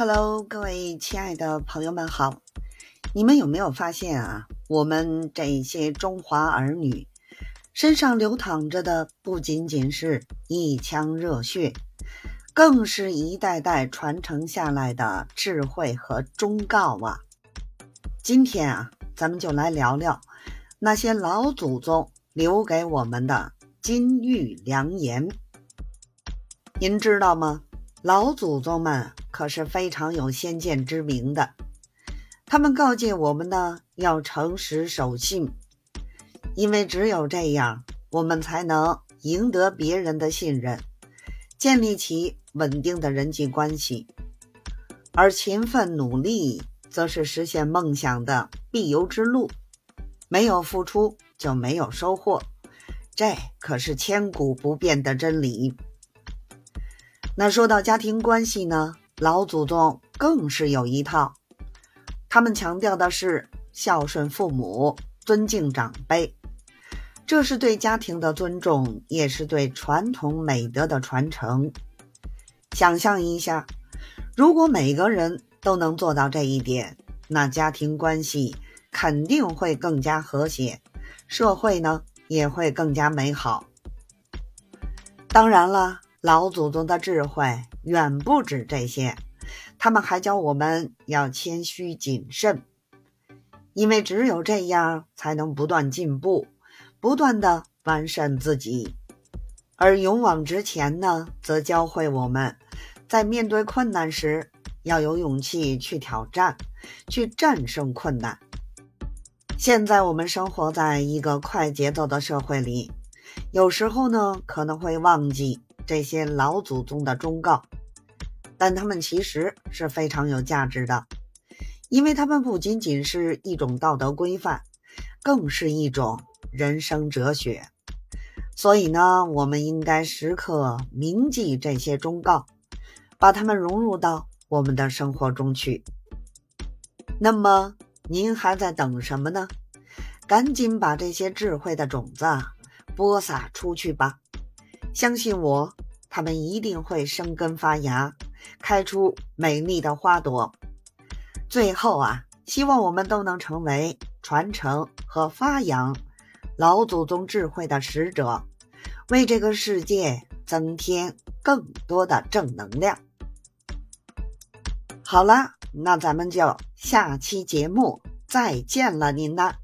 Hello，各位亲爱的朋友们好！你们有没有发现啊？我们这些中华儿女身上流淌着的不仅仅是一腔热血，更是一代代传承下来的智慧和忠告啊！今天啊，咱们就来聊聊那些老祖宗留给我们的金玉良言。您知道吗？老祖宗们可是非常有先见之明的，他们告诫我们呢，要诚实守信，因为只有这样，我们才能赢得别人的信任，建立起稳定的人际关系。而勤奋努力，则是实现梦想的必由之路。没有付出，就没有收获，这可是千古不变的真理。那说到家庭关系呢，老祖宗更是有一套。他们强调的是孝顺父母、尊敬长辈，这是对家庭的尊重，也是对传统美德的传承。想象一下，如果每个人都能做到这一点，那家庭关系肯定会更加和谐，社会呢也会更加美好。当然了。老祖宗的智慧远不止这些，他们还教我们要谦虚谨慎，因为只有这样才能不断进步，不断的完善自己。而勇往直前呢，则教会我们在面对困难时要有勇气去挑战，去战胜困难。现在我们生活在一个快节奏的社会里，有时候呢可能会忘记。这些老祖宗的忠告，但他们其实是非常有价值的，因为他们不仅仅是一种道德规范，更是一种人生哲学。所以呢，我们应该时刻铭记这些忠告，把它们融入到我们的生活中去。那么，您还在等什么呢？赶紧把这些智慧的种子播撒出去吧！相信我，他们一定会生根发芽，开出美丽的花朵。最后啊，希望我们都能成为传承和发扬老祖宗智慧的使者，为这个世界增添更多的正能量。好了，那咱们就下期节目再见了，您呢？